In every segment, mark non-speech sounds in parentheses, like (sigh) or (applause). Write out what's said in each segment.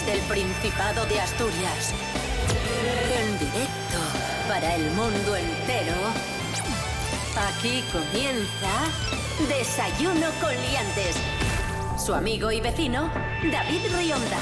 desde el Principado de Asturias. En directo para el mundo entero. Aquí comienza Desayuno con Liantes. Su amigo y vecino, David Rionda.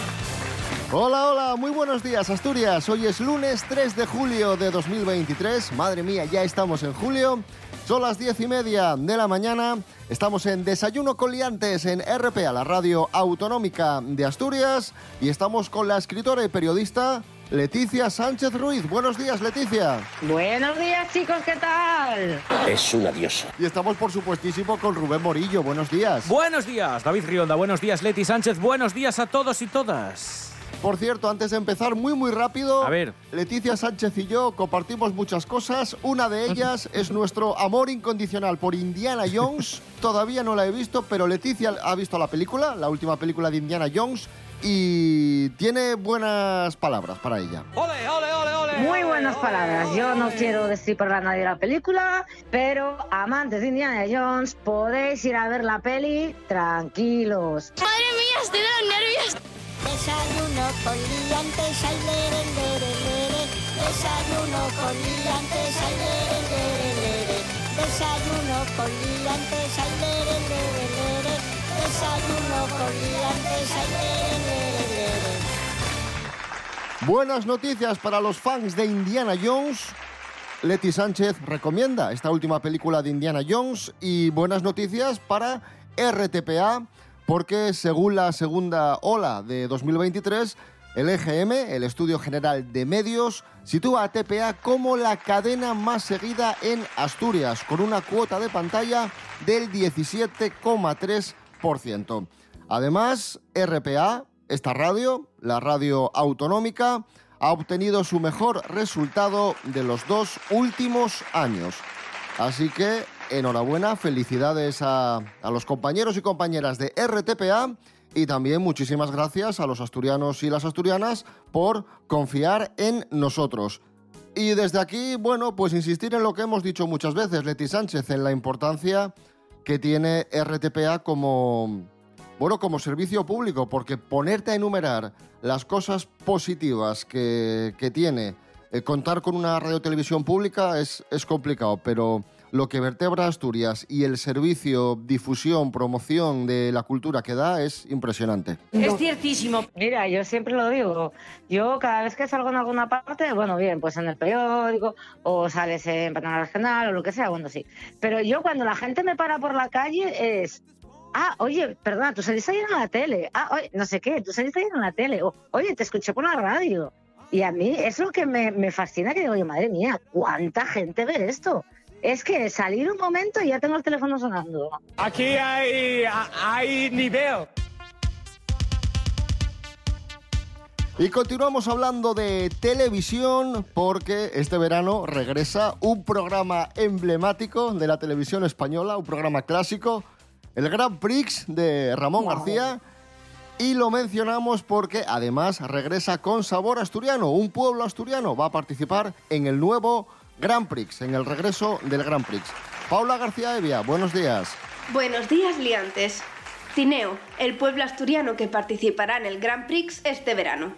Hola, hola, muy buenos días Asturias. Hoy es lunes 3 de julio de 2023. Madre mía, ya estamos en julio. Son las diez y media de la mañana. Estamos en Desayuno Coliantes en RPA, la radio autonómica de Asturias. Y estamos con la escritora y periodista Leticia Sánchez Ruiz. Buenos días, Leticia. Buenos días, chicos, ¿qué tal? Es una diosa. Y estamos, por supuestísimo, con Rubén Morillo. Buenos días. Buenos días, David Rionda. Buenos días, Leti Sánchez. Buenos días a todos y todas. Por cierto, antes de empezar, muy muy rápido, A ver. Leticia Sánchez y yo compartimos muchas cosas. Una de ellas (laughs) es nuestro amor incondicional por Indiana Jones. (laughs) Todavía no la he visto, pero Leticia ha visto la película, la última película de Indiana Jones, y tiene buenas palabras para ella. Muy buenas palabras. Yo no quiero destripar a nadie la película, pero amantes de Indiana Jones, podéis ir a ver la peli tranquilos. Madre mía, estoy de los nervios. Buenas noticias para los fans de Indiana Jones. Leti Sánchez recomienda esta última película de Indiana Jones y buenas noticias para RTPA porque según la segunda ola de 2023, el EGM, el Estudio General de Medios, sitúa a TPA como la cadena más seguida en Asturias, con una cuota de pantalla del 17,3%. Además, RPA, esta radio, la radio autonómica, ha obtenido su mejor resultado de los dos últimos años. Así que enhorabuena, felicidades a, los compañeros y compañeras de RTPA y también muchísimas gracias a los asturianos y las asturianas por confiar en nosotros. Y desde aquí, bueno, pues insistir en lo que hemos dicho muchas veces, Leti Sánchez, en la importancia que tiene RTPA como, bueno, como servicio público, porque ponerte a enumerar las cosas positivas que, tiene eh, contar con una radiotelevisión pública es complicado, pero lo que vertebra Asturias y el servicio, difusión, promoción de la cultura que da es impresionante. Es ciertísimo. Mira, yo siempre lo digo. Yo cada vez que salgo en alguna parte, bueno, bien, pues en el periódico o sales en Pantalla Regional o lo que sea, bueno, sí. Pero yo cuando la gente me para por la calle es... Ah, oye, perdona, tú saliste ayer en la tele. Ah, oye, no sé qué, tú saliste ayer en la tele. O, oye, te escuché por la radio. Y a mí es lo que me, me fascina, que digo, oye, madre mía, ¿cuánta gente ve esto? Es que salir un momento y ya tengo el teléfono sonando. Aquí hay, hay nivel. Y continuamos hablando de televisión porque este verano regresa un programa emblemático de la televisión española, un programa clásico, el Grand Prix de Ramón García. Y lo mencionamos porque además regresa con sabor asturiano, un pueblo asturiano va a participar en el nuevo Grand Prix, en el regreso del Grand Prix. Paula García Evia, buenos días. Buenos días, liantes. Tineo, el pueblo asturiano que participará en el Grand Prix este verano.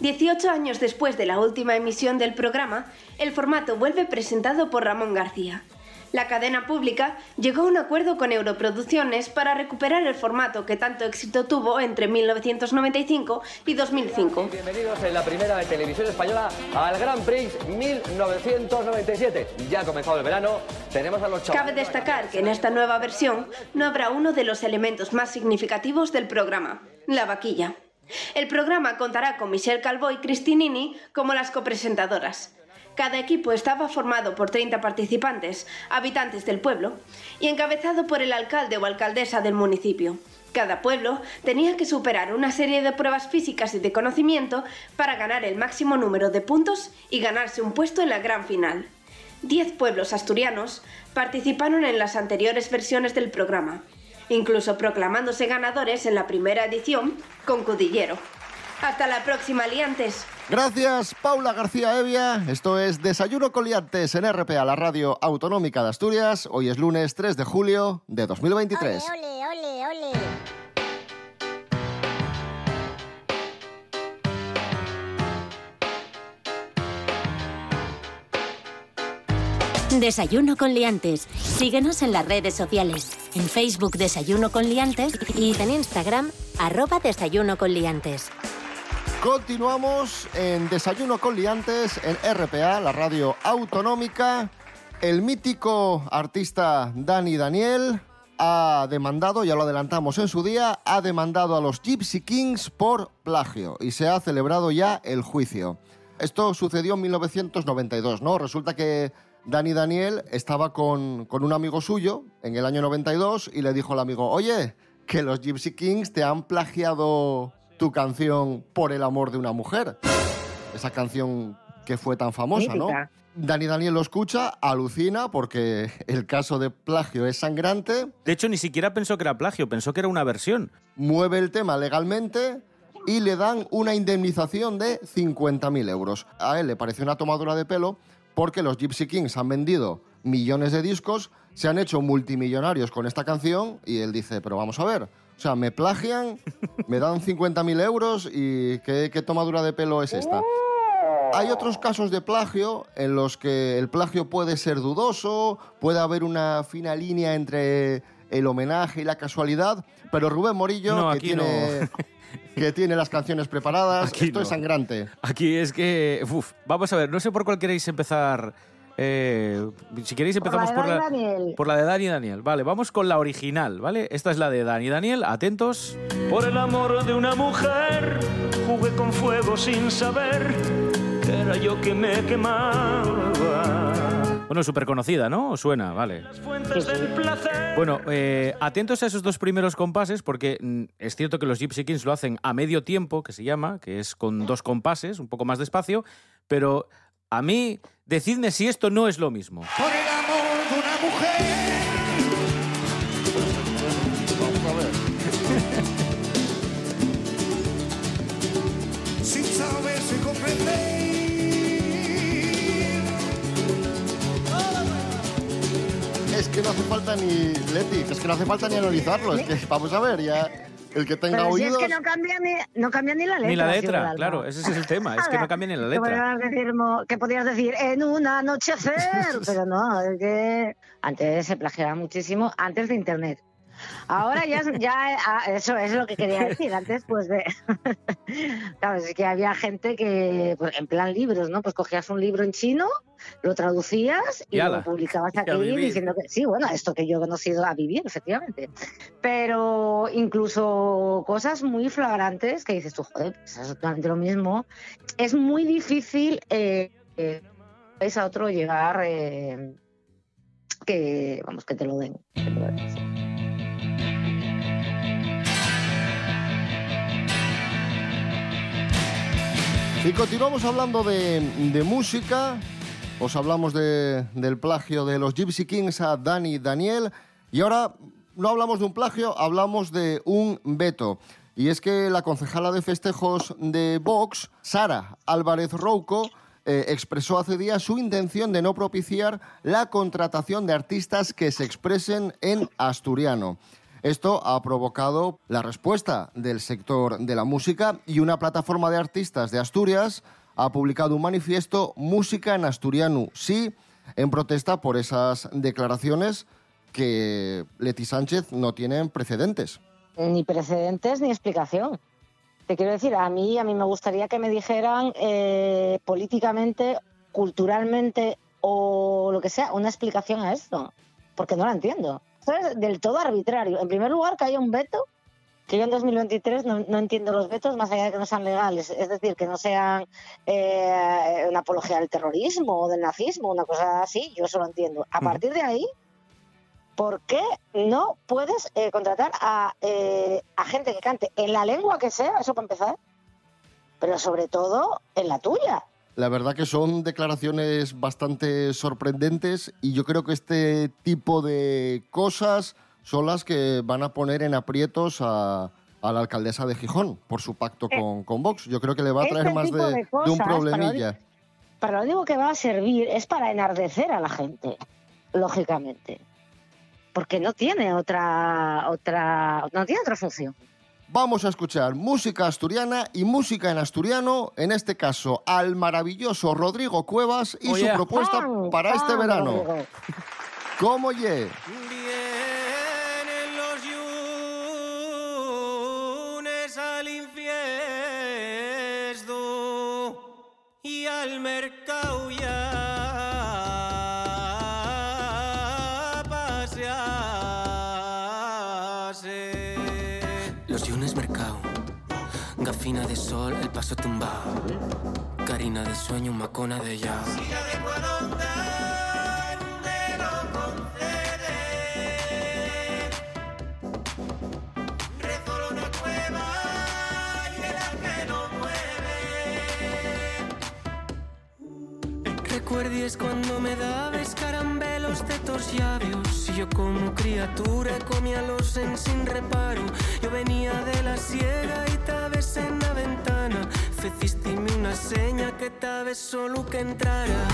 18 años después de la última emisión del programa, el formato vuelve presentado por Ramón García. La cadena pública llegó a un acuerdo con Europroducciones para recuperar el formato que tanto éxito tuvo entre 1995 y 2005. Bienvenidos en la primera de televisión española al Grand Prix 1997. Ya ha comenzado el verano, tenemos a los chavales... Cabe destacar que en esta nueva versión no habrá uno de los elementos más significativos del programa, la vaquilla. El programa contará con Michelle Calvo y Cristinini como las copresentadoras. Cada equipo estaba formado por 30 participantes, habitantes del pueblo, y encabezado por el alcalde o alcaldesa del municipio. Cada pueblo tenía que superar una serie de pruebas físicas y de conocimiento para ganar el máximo número de puntos y ganarse un puesto en la gran final. Diez pueblos asturianos participaron en las anteriores versiones del programa, incluso proclamándose ganadores en la primera edición con Cudillero. Hasta la próxima, liantes. Gracias, Paula García Evia. Esto es Desayuno Coliantes en RPA, la radio autonómica de Asturias. Hoy es lunes 3 de julio de 2023. Desayuno con liantes. Síguenos en las redes sociales. En Facebook Desayuno con liantes y en Instagram arroba Desayuno con liantes. Continuamos en Desayuno con Liantes en RPA, la radio autonómica. El mítico artista Dani Daniel ha demandado, ya lo adelantamos en su día, ha demandado a los Gypsy Kings por plagio y se ha celebrado ya el juicio. Esto sucedió en 1992, ¿no? Resulta que Dani Daniel estaba con, con un amigo suyo en el año 92 y le dijo al amigo, oye, que los Gypsy Kings te han plagiado tu canción Por el amor de una mujer. Esa canción que fue tan famosa, ¿no? Dani Daniel lo escucha, alucina porque el caso de plagio es sangrante, De hecho, ni siquiera pensó que era plagio, pensó que era una versión. mueve el tema legalmente y le dan una indemnización de 50.000 euros. A él le pareció una tomadura de pelo porque los Gypsy Kings han vendido millones de discos, se han hecho multimillonarios con esta canción y él dice, pero vamos a ver, sea, me plagian, me dan 50.000 euros y ¿qué, qué tomadura de pelo es esta? Hay otros casos de plagio en los que el plagio puede ser dudoso, puede haber una fina línea entre el homenaje y la casualidad, pero Rubén Morillo, No, que, tiene, no. que tiene las canciones preparadas, Aquí esto no. es sangrante. Aquí es que. Uf, vamos a ver, no sé por cuál queréis empezar. Eh, si queréis Por la empezamos de por la, Dani Daniel. por la de Dani Daniel. Vale, vamos con la original, ¿vale? Esta es la de Dani Daniel, atentos. Por el amor de una mujer jugué con fuego sin saber que era yo que me quemaba. Bueno, súper conocida, ¿no? ¿Os Suena, vale. Fuentes del placer. Bueno, eh, atentos a esos dos primeros compases, porque mm, es cierto que los Gypsy Kings lo hacen a medio tiempo, que se llama, que es con dos compases, un poco más despacio, pero a mí, decidme si esto no es lo mismo. Por el amor de una mujer. (laughs) Sin saberse comprender. Es que no hace falta ni, Leti, es que no hace falta ni analizarlo, es que vamos a ver, ya el que tenga Pero si es oídos... que no cambia ni, no cambia ni la letra. Ni la letra, claro, ese es el (laughs) tema, es que no cambia ni la letra. que podrías decir en un anochecer, (laughs) pero no, es que antes se plagiaba muchísimo, antes de internet. Ahora ya, ah, eso es lo que quería decir. Antes, pues, de, (laughs) claro, es que había gente que, pues, en plan libros, ¿no? Pues cogías un libro en chino, lo traducías y Y lo publicabas aquí diciendo que sí, bueno, esto que yo he conocido a vivir, efectivamente. Pero incluso cosas muy flagrantes que dices tú, joder, pues es exactamente lo mismo. Es muy difícil eh, eh, es a otro llegar eh, que, vamos, que te lo den. que te lo den, Y continuamos hablando de, música. Os hablamos de- del plagio de los Gypsy Kings a Dani Daniel. Y ahora no hablamos de un plagio, hablamos de un veto. Y es que la concejala de festejos de Vox, Sara Álvarez Rouco, eh, expresó hace días su intención de no propiciar la contratación de artistas que se expresen en asturiano. Esto ha provocado la respuesta del sector de la música y una plataforma de artistas de Asturias ha publicado un manifiesto Música en Asturiano, sí, en protesta por esas declaraciones que Leti Sánchez no tienen precedentes. Ni precedentes ni explicación. Te quiero decir, a mí, a mí me gustaría que me dijeran eh, políticamente, culturalmente o lo que sea, una explicación a esto, porque no la entiendo. Esto es del todo arbitrario. En primer lugar, que haya un veto, que yo en 2023 no, no entiendo los vetos más allá de que no sean legales, es decir, que no sean eh, una apología del terrorismo o del nazismo, una cosa así, yo eso lo entiendo. A partir de ahí, ¿por qué no puedes eh, contratar a, eh, a gente que cante en la lengua que sea, eso para empezar, pero sobre todo en la tuya? La verdad que son declaraciones bastante sorprendentes y yo creo que este tipo de cosas son las que van a poner en aprietos a, a la alcaldesa de Gijón por su pacto con, con Vox. Yo creo que le va a traer Este más de, un para problemilla. Pero lo único que va a servir es para enardecer a la gente, lógicamente. Porque no tiene otra, otra, no tiene otra función. Vamos a escuchar música asturiana y música en asturiano, en este caso al maravilloso Rodrigo Cuevas y Oye. su propuesta para este ¡Pam, verano. Rodrigo! ¿Cómo ye? Gafina de sol, el paso tumbado. Carina de sueño, macona de ya. Recuerdes cuando me dabas caramelos de tus labios Y yo como criatura comía los en sin reparo Yo venía de la siega y tabes en que tabes solo que entrara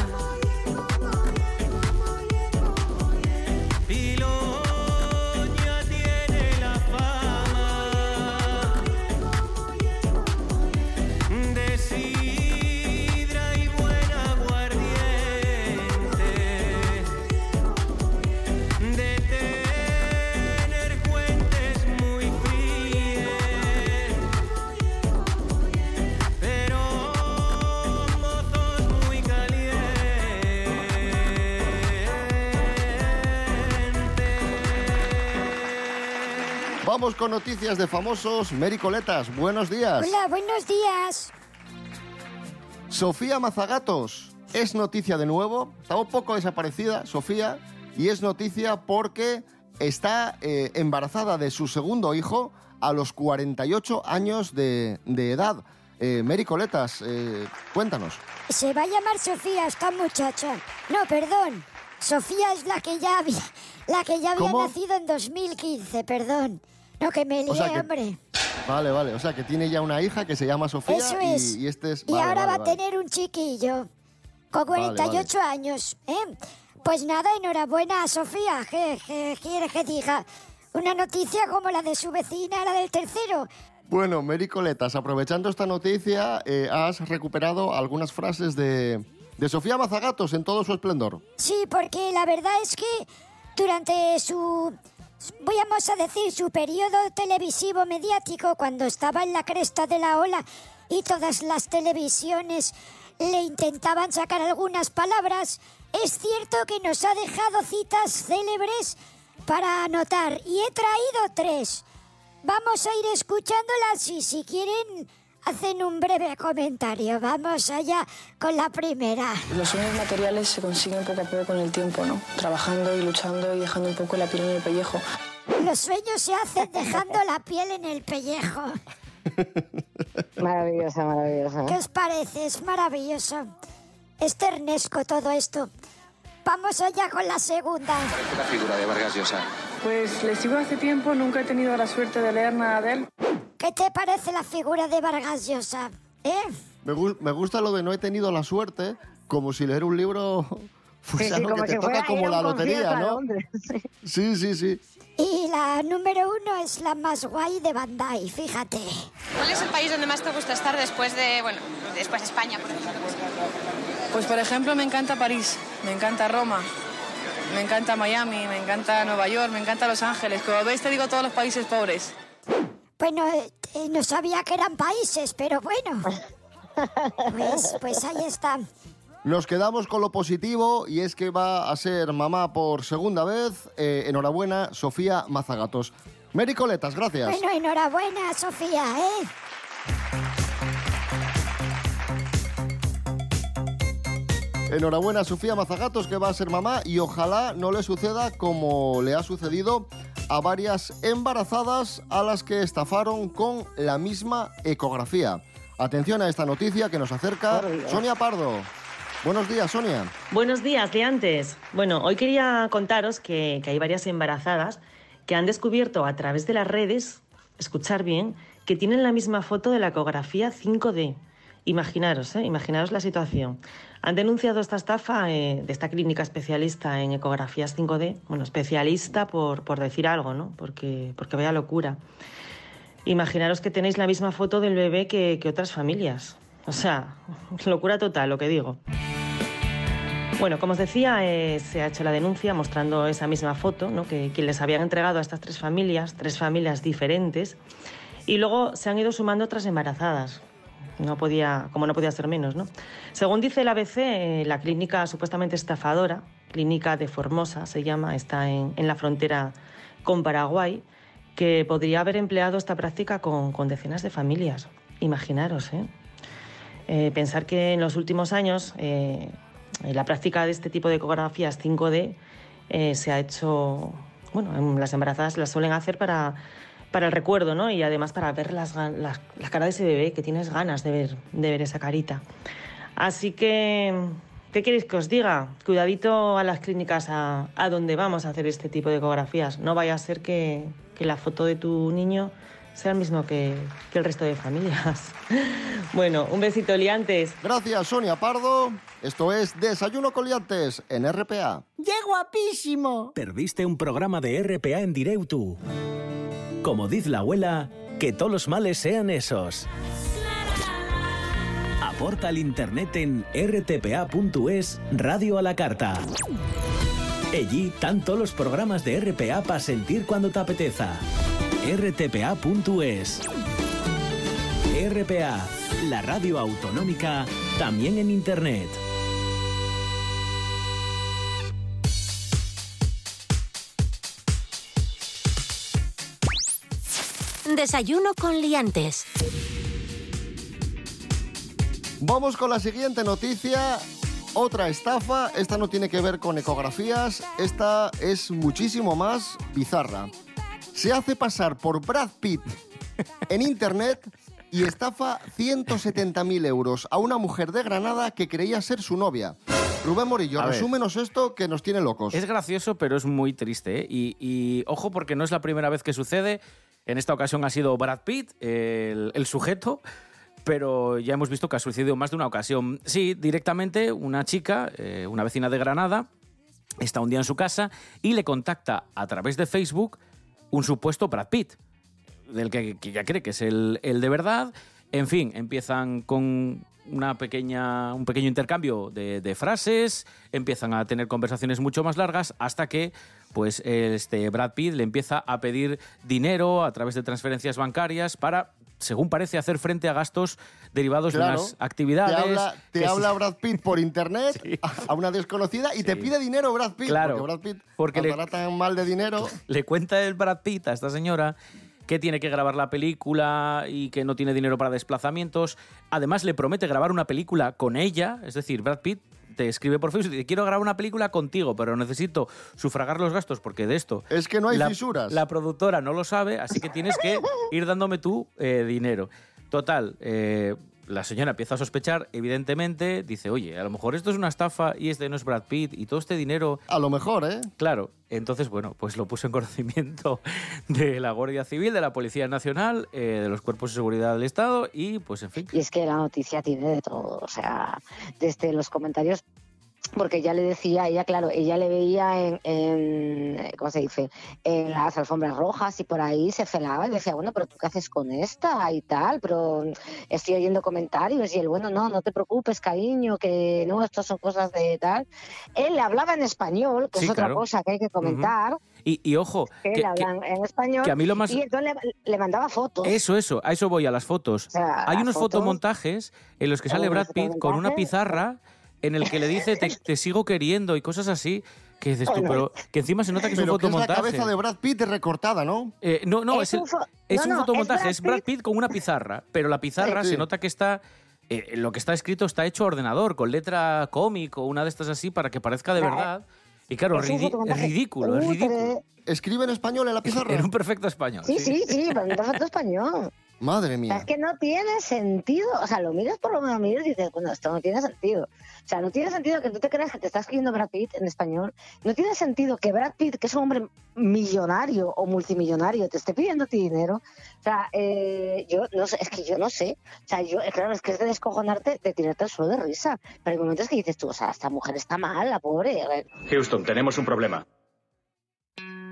Vamos con noticias de famosos. Mary Coletas, buenos días. Hola, buenos días. Sofía Mazagatos es noticia de nuevo. Está un poco desaparecida, Sofía, y es noticia porque está eh, embarazada de su segundo hijo a los 48 años de, de edad. Eh, Mary Coletas, eh, cuéntanos. Se va a llamar Sofía esta muchacha. No, perdón. Sofía es la que ya había, la que ya había ¿Cómo? nacido en 2015, perdón. No, que me lié, O sea que- hombre. Vale, vale. O sea que tiene ya una hija que se llama Sofía Eso y- es. y, este es. Y ahora vale, va a tener un chiquillo. Con Vale, 48 años, ¿eh? Pues nada, enhorabuena a Sofía. ¿Qué, qué quiere que diga? Una noticia como la de su vecina, la del tercero. Bueno, Mary Coletas, aprovechando esta noticia, eh, has recuperado algunas frases de, de Sofía Mazagatos en todo su esplendor. Sí, porque la verdad es que durante su, vamos a decir, su periodo televisivo mediático, cuando estaba en la cresta de la ola y todas las televisiones le intentaban sacar algunas palabras, es cierto que nos ha dejado citas célebres para anotar y he traído tres. Vamos a ir escuchándolas y si quieren hacen un breve comentario. Vamos allá con la primera. Los sueños materiales se consiguen poco a poco con el tiempo, ¿no? Trabajando y luchando y dejando un poco la piel en el pellejo. Los sueños se hacen dejando la piel en el pellejo. (laughs) Maravillosa, maravillosa. ¿Qué os parece? Es maravilloso. Es ternesco todo esto. Vamos allá con la segunda. La figura de Vargas Llosa. Pues le sigo hace tiempo, nunca he tenido la suerte de leer nada de él. ¿Qué te parece la figura de Vargas Llosa? ¿Eh? Me, gu- me gusta lo de no he tenido la suerte, como si leer un libro (laughs) fuese Sí, sí, algo que te toca como a la lotería, a ¿no? Londres, (laughs) sí. Sí, sí, sí. Y la número uno es la más guay de Bandai, fíjate. ¿Cuál es el país donde más te gusta estar después de, bueno, después de España, por ejemplo? Pues por ejemplo me encanta París, me encanta Roma, me encanta Miami, me encanta Nueva York, me encanta Los Ángeles. Como veis te digo todos los países pobres. Bueno, eh, eh, no sabía que eran países, pero bueno. Pues, pues ahí está. Nos quedamos con lo positivo y es que va a ser mamá por segunda vez. Eh, enhorabuena, Sofía Mazagatos. Mary Coletas, gracias. Bueno, enhorabuena, Sofía, ¿eh? Enhorabuena, Sofía Mazagatos, que va a ser mamá y ojalá no le suceda como le ha sucedido a varias embarazadas a las que estafaron con la misma ecografía. Atención a esta noticia que nos acerca Sonia Pardo. Buenos días, Sonia. Buenos días, liantes. Bueno, hoy quería contaros que, que hay varias embarazadas que han descubierto a través de las redes, escuchar bien, que tienen la misma foto de la ecografía 5D. Imaginaros, ¿eh? imaginaros la situación. Han denunciado esta estafa eh, de esta clínica especialista en ecografías 5D, bueno, especialista por, por decir algo, ¿no? Porque, porque vaya locura. Imaginaros que tenéis la misma foto del bebé que, que otras familias. O sea, (laughs) locura total lo que digo. Bueno, como os decía, eh, se ha hecho la denuncia mostrando esa misma foto, ¿no? que, que les habían entregado a estas tres familias, tres familias diferentes, y luego se han ido sumando otras embarazadas. No podía, como no podía ser menos, ¿no? Según dice el ABC, eh, la clínica supuestamente estafadora, clínica de Formosa se llama, está en, en la frontera con Paraguay, que podría haber empleado esta práctica con, con decenas de familias. Imaginaros, ¿eh? Eh, pensar que en los últimos años eh, la práctica de este tipo de ecografías 5D eh, se ha hecho, bueno, en- las embarazadas las suelen hacer para, para el recuerdo, ¿no? Y además para ver las, las- la cara de ese bebé, que tienes ganas de ver, de ver esa carita. Así que, ¿qué queréis que os diga? Cuidadito a las clínicas a, a donde vamos a hacer este tipo de ecografías. No vaya a ser que, que la foto de tu niño sea el mismo que, que el resto de familias. (laughs) bueno, un besito liantes. Gracias, Sonia Pardo. Esto es Desayuno con Liantes en RPA. ¡Qué guapísimo! Perdiste un programa de RPA en directo. Como dice la abuela, que todos los males sean esos. Aporta al internet en rtpa.es Radio a la Carta. Allí tanto los programas de RPA para sentir cuando te apeteza. rtpa.es RPA, la radio autonómica, también en internet. Desayuno con liantes. Vamos con la siguiente noticia. Otra estafa. Esta no tiene que ver con ecografías. Esta es muchísimo más bizarra. Se hace pasar por Brad Pitt en internet y estafa 170.000 euros a una mujer de Granada que creía ser su novia. Rubén Morillo, A ver. resúmenos esto que nos tiene locos. Es gracioso, pero es muy triste. ¿eh? Y, y ojo, porque no es la primera vez que sucede. En esta ocasión ha sido Brad Pitt, el, sujeto, pero ya hemos visto que ha sucedido más de una ocasión. Sí, directamente una chica, eh, una vecina de Granada, está un día en su casa y le contacta a través de Facebook un supuesto Brad Pitt, del que, ella cree que es el de verdad. En fin, empiezan con una pequeña, un pequeño intercambio de, de frases, empiezan a tener conversaciones mucho más largas hasta que pues, este Brad Pitt le empieza a pedir dinero a través de transferencias bancarias para, según parece, hacer frente a gastos derivados Claro. de unas actividades. Te habla, te sí- (laughs) Brad Pitt por internet a una desconocida y te pide dinero Brad Pitt. Claro, porque Brad Pitt porque le- tan mal de dinero. (laughs) le cuenta el Brad Pitt a esta señora que tiene que grabar la película y que no tiene dinero para desplazamientos. Además, le promete grabar una película con ella, es decir, Brad Pitt te escribe por Facebook y dice, quiero grabar una película contigo, pero necesito sufragar los gastos porque de esto... Es que no hay la, fisuras. La productora no lo sabe, así que tienes que (laughs) ir dándome tú eh, dinero. Total, eh, la señora empieza a sospechar, evidentemente, dice, oye, a lo mejor esto es una estafa y este no es Brad Pitt y todo este dinero... A lo mejor, ¿eh? Claro, entonces, bueno, pues lo puso en conocimiento (laughs) de la Guardia Civil, de la Policía Nacional, eh, de los cuerpos de seguridad del Estado y, pues, en fin. Y es que la noticia tiene de todo, o sea, desde los comentarios, porque ya le decía, ella, claro, ella le veía en, en, ¿cómo se dice?, en las alfombras rojas y por ahí se felaba y decía, bueno, pero tú qué haces con esta y tal, pero estoy oyendo comentarios y él, bueno, no, no te preocupes, cariño, que no, estas son cosas de tal. Él le hablaba en español, que Sí, es otra claro. cosa que hay que comentar, Y, y ojo, que, que, en español, que a mí lo más- y entonces le, le mandaba fotos. eso, eso, a eso voy, a las fotos. sea, Hay las unos fotos- fotomontajes en los que sale Brad Pitt con una pizarra en el que le dice, te, te sigo queriendo y cosas así, que dices tú, pero que encima se nota que es un Pero que es la fotomontaje. cabeza de Brad Pitt recortada, ¿no? Eh, no, no, es, Es un fo- es no, un no, es fotomontaje, Brad es Brad Pitt con una pizarra, pero la pizarra Sí. se nota que está... eh, lo que está escrito está hecho a ordenador, con letra cómic o una de estas así para que parezca de Claro. verdad. Y claro, Es un fotomontaje ridículo, es ridículo. Escribe en español en la (laughs) pizarra. En un perfecto español. Sí, sí, sí, pero en perfecto español. Madre O sea, mía. es que no tiene sentido. O sea, lo miras por lo menos miras y dices, bueno, esto no tiene sentido. O sea, no tiene sentido que tú te creas que te está escribiendo Brad Pitt en español. No tiene sentido que Brad Pitt, que es un hombre millonario o multimillonario, te esté pidiendo ti dinero. O sea, eh, yo no sé, es que yo no sé. O sea, yo, eh, claro, es que es de descojonarte, de tirarte al suelo de risa. Pero hay momentos que dices tú, o sea, esta mujer está mal, la pobre. Houston, tenemos un problema.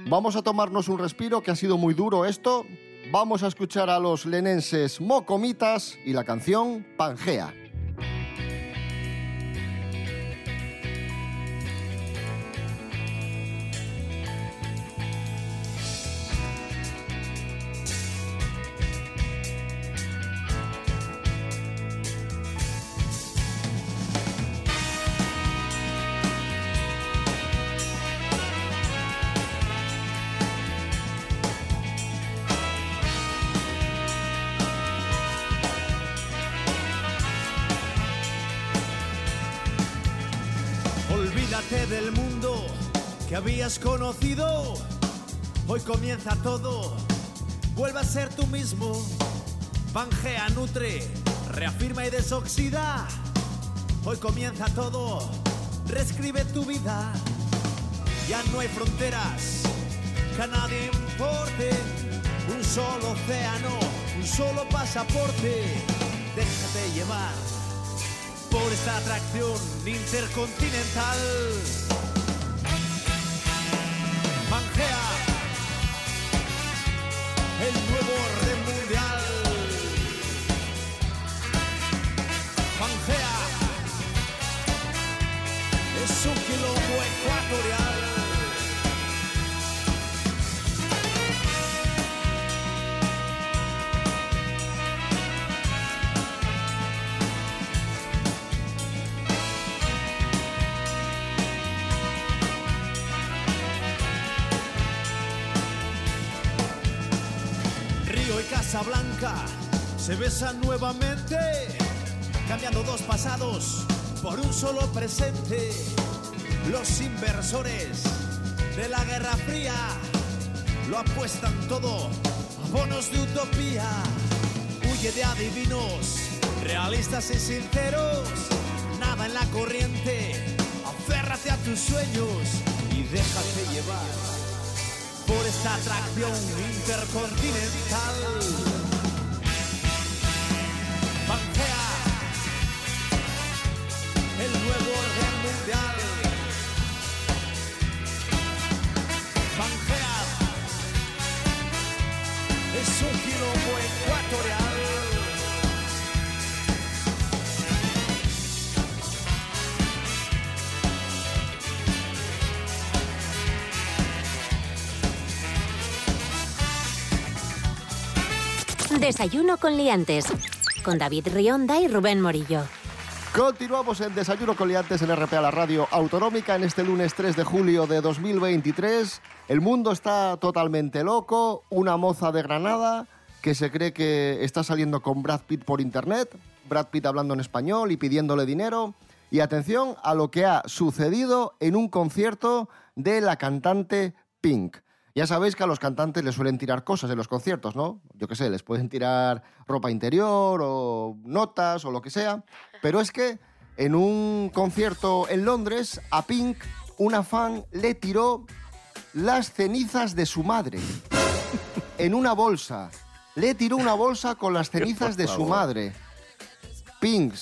Vamos a tomarnos un respiro, que ha sido muy duro esto. Vamos a escuchar a los lenenses Mocomitas y la canción Pangea. Que habías conocido. Hoy comienza todo. Vuelve a ser tú mismo. Pangea, nutre, reafirma y desoxida. Hoy comienza todo. Reescribe tu vida. Ya no hay fronteras que a nadie importe. Un solo océano, un solo pasaporte. Déjate llevar por esta atracción intercontinental. Casablanca se besan nuevamente, cambiando dos pasados por un solo presente. Los inversores de la Guerra Fría lo apuestan todo a bonos de utopía. Huye de adivinos, realistas y sinceros, nada en la corriente. Aférrate a tus sueños y déjate llevar por esta atracción intercontinental. Desayuno con liantes. Con David Rionda y Rubén Morillo. Continuamos en Desayuno con Liantes en RPA, la radio autonómica, en este lunes 3 de julio de 2023. El mundo está totalmente loco. Una moza de Granada que se cree que está saliendo con Brad Pitt por internet. Brad Pitt hablando en español y pidiéndole dinero. Y atención a lo que ha sucedido en un concierto de la cantante Pink. Ya sabéis que a los cantantes les suelen tirar cosas en los conciertos, ¿no? Yo qué sé, les pueden tirar ropa interior o notas o lo que sea. Pero es que en un concierto en Londres, a Pink, una fan le tiró las cenizas de su madre en una bolsa. Le tiró una bolsa con las cenizas de su madre. Pink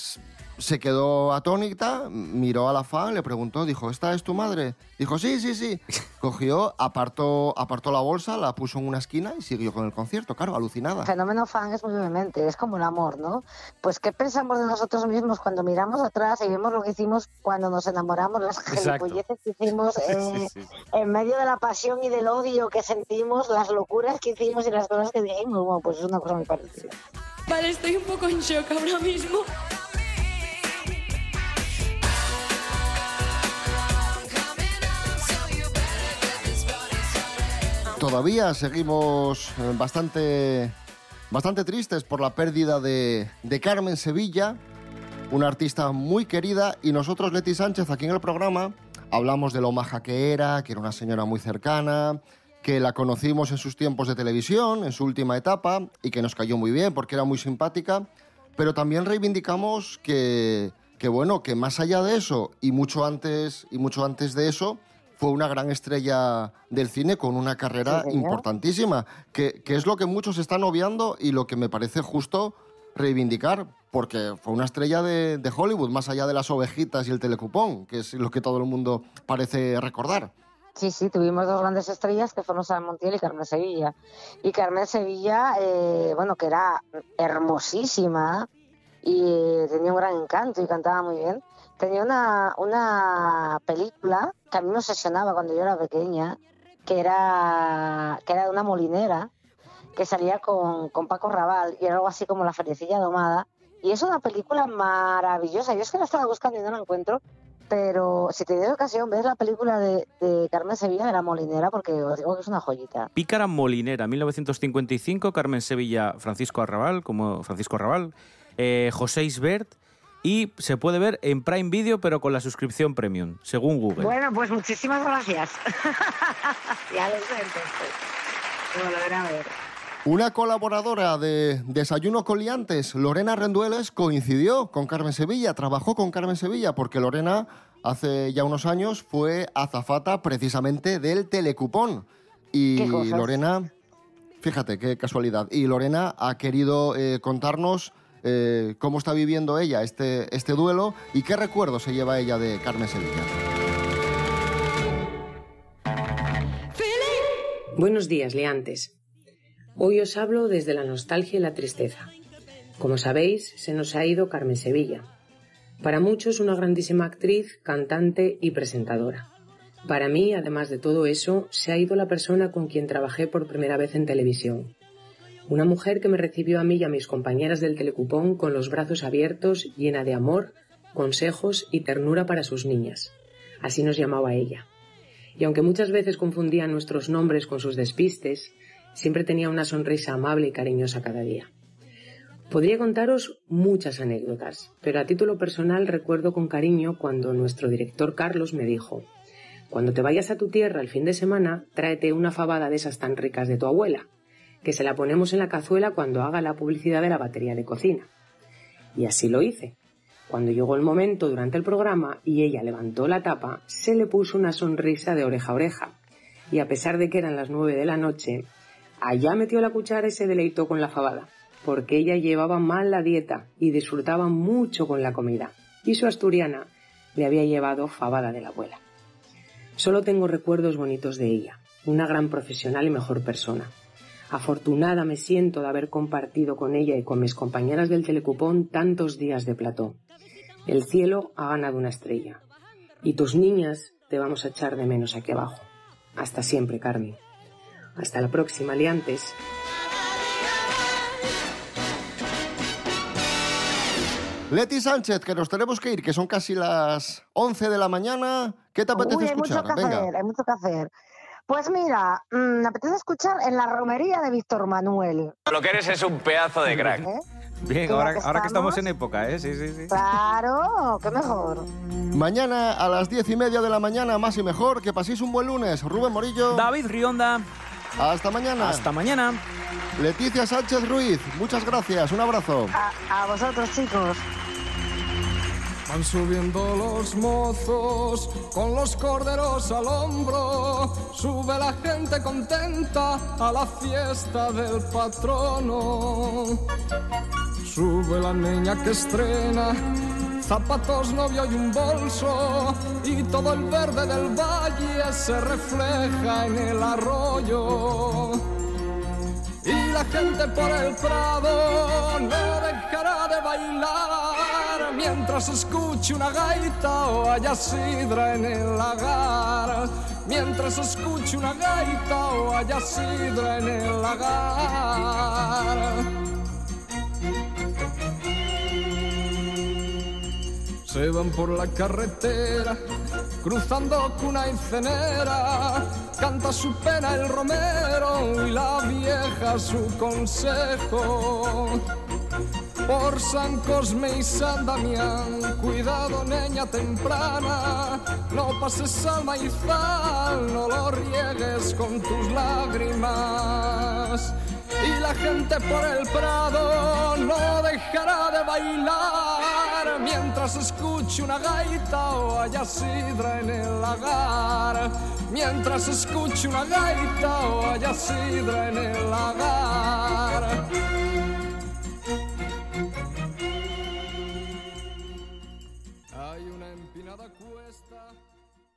se quedó atónita, miró a la fan, le preguntó, dijo, ¿esta es tu madre? Dijo, sí, sí, sí. (laughs) Cogió, apartó, apartó la bolsa, la puso en una esquina y siguió con el concierto, claro, alucinada. El fenómeno fan es muy vehemente, es como el amor, ¿no? Pues ¿qué pensamos de nosotros mismos cuando miramos atrás y vemos lo que hicimos cuando nos enamoramos, las gilipolleces que hicimos (laughs) eh, Sí, sí, sí. en medio de la pasión y del odio que sentimos, las locuras que hicimos y las cosas que dijimos? Bueno, pues es una cosa muy parecida. Vale, estoy un poco en shock ahora mismo. Todavía seguimos eh, bastante, bastante tristes por la pérdida de, Carmen Sevilla, una artista muy querida, y nosotros, Leti Sánchez, aquí en el programa, hablamos de lo maja que era, que era una señora muy cercana, que la conocimos en sus tiempos de televisión, en su última etapa, y que nos cayó muy bien porque era muy simpática, pero también reivindicamos que, que bueno, que más allá de eso, y mucho antes, y mucho antes de eso, fue una gran estrella del cine con una carrera Sí, importantísima, que, que es lo que muchos están obviando y lo que me parece justo reivindicar, porque fue una estrella de, de Hollywood, más allá de las ovejitas y el telecupón, que es lo que todo el mundo parece recordar. Sí, sí, tuvimos dos grandes estrellas que fueron Sara Montiel y Carmen Sevilla. Y Carmen Sevilla, eh, bueno, que era hermosísima y eh, tenía un gran encanto y cantaba muy bien. Tenía una, una película que a mí me obsesionaba cuando yo era pequeña, que era, que era de una molinera que salía con, con Paco Raval y era algo así como La Feriecilla Domada. Y es una película maravillosa. Yo es que la estaba buscando y no la encuentro, pero si tenéis ocasión, ves la película de, de Carmen Sevilla de la Molinera, porque os digo que es una joyita. Pícara Molinera, 1955, Carmen Sevilla, Francisco Arrabal, como Francisco Arrabal, eh, José Isbert, y se puede ver en Prime Video, pero con la suscripción premium, según Google. Bueno, pues muchísimas gracias. (laughs) ya lo sé, entonces. Lo volveré a ver. Una colaboradora de Desayuno con Liantes, Lorena Rendueles, coincidió con Carmen Sevilla, trabajó con Carmen Sevilla, porque Lorena hace ya unos años fue azafata precisamente del Telecupón. Y. Lorena, fíjate qué casualidad, y Lorena ha querido eh, contarnos eh, cómo está viviendo ella este, este duelo y qué recuerdos se lleva ella de Carmen Sevilla. Buenos días, liantes. Hoy os hablo desde la nostalgia y la tristeza. Como sabéis, se nos ha ido Carmen Sevilla. Para muchos una grandísima actriz, cantante y presentadora. Para mí, además de todo eso, se ha ido la persona con quien trabajé por primera vez en televisión. Una mujer que me recibió a mí y a mis compañeras del telecupón con los brazos abiertos, llena de amor, consejos y ternura para sus niñas. Así nos llamaba ella. Y aunque muchas veces confundía nuestros nombres con sus despistes, siempre tenía una sonrisa amable y cariñosa cada día. Podría contaros muchas anécdotas, pero a título personal recuerdo con cariño cuando nuestro director Carlos me dijo Cuando te vayas a tu tierra el fin de semana, tráete una fabada de esas tan ricas de tu abuela, que se la ponemos en la cazuela cuando haga la publicidad de la batería de cocina. Y así lo hice. Cuando llegó el momento durante el programa y ella levantó la tapa, se le puso una sonrisa de oreja a oreja. Y a pesar de que eran las nueve de la noche, allá metió la cuchara y se deleitó con la fabada, porque ella llevaba mal la dieta y disfrutaba mucho con la comida. Y su asturiana le había llevado fabada de la abuela. Solo tengo recuerdos bonitos de ella, una gran profesional y mejor persona. Afortunada me siento de haber compartido con ella y con mis compañeras del telecupón tantos días de plató. El cielo ha ganado una estrella. Y tus niñas te vamos a echar de menos aquí abajo. Hasta siempre, Carmen. Hasta la próxima, liantes. Leti Sánchez, que nos tenemos que ir, que son casi las 11 de la mañana. ¿Qué te apetece Uy, hay escuchar? mucho que Venga. hacer, hay mucho que hacer. Pues mira, mm, me apetece escuchar en la romería de Víctor Manuel. Lo que eres es un pedazo de crack. Bien, Ya ahora, que ahora que estamos en época, ¿eh? Sí, sí, sí. Claro, qué mejor. Mañana a las 10 y media de la mañana, más y mejor. Que paséis un buen lunes. Rubén Morillo. David Rionda. Hasta mañana. Hasta mañana. Leticia Sánchez Ruiz, muchas gracias. Un abrazo. A, a vosotros, chicos. Van subiendo los mozos con los corderos al hombro. Sube la gente contenta a la fiesta del patrono. Sube la niña que estrena zapatos, novio y un bolso. Y todo el verde del valle se refleja en el arroyo. Y la gente por el prado no dejará de bailar mientras escuche una gaita o haya sidra en el lagar. Mientras escuche una gaita o haya sidra en el lagar. Se van por la carretera, cruzando cuna y cenera. Canta su pena el romero y la vieja su consejo. Por San Cosme y San Damián, cuidado niña temprana, no pases al maizal, no lo riegues con tus lágrimas. Y la gente por el prado no dejará de bailar mientras escuche una gaita o haya sidra en el lagar. Mientras escuche una gaita o haya sidra en el lagar.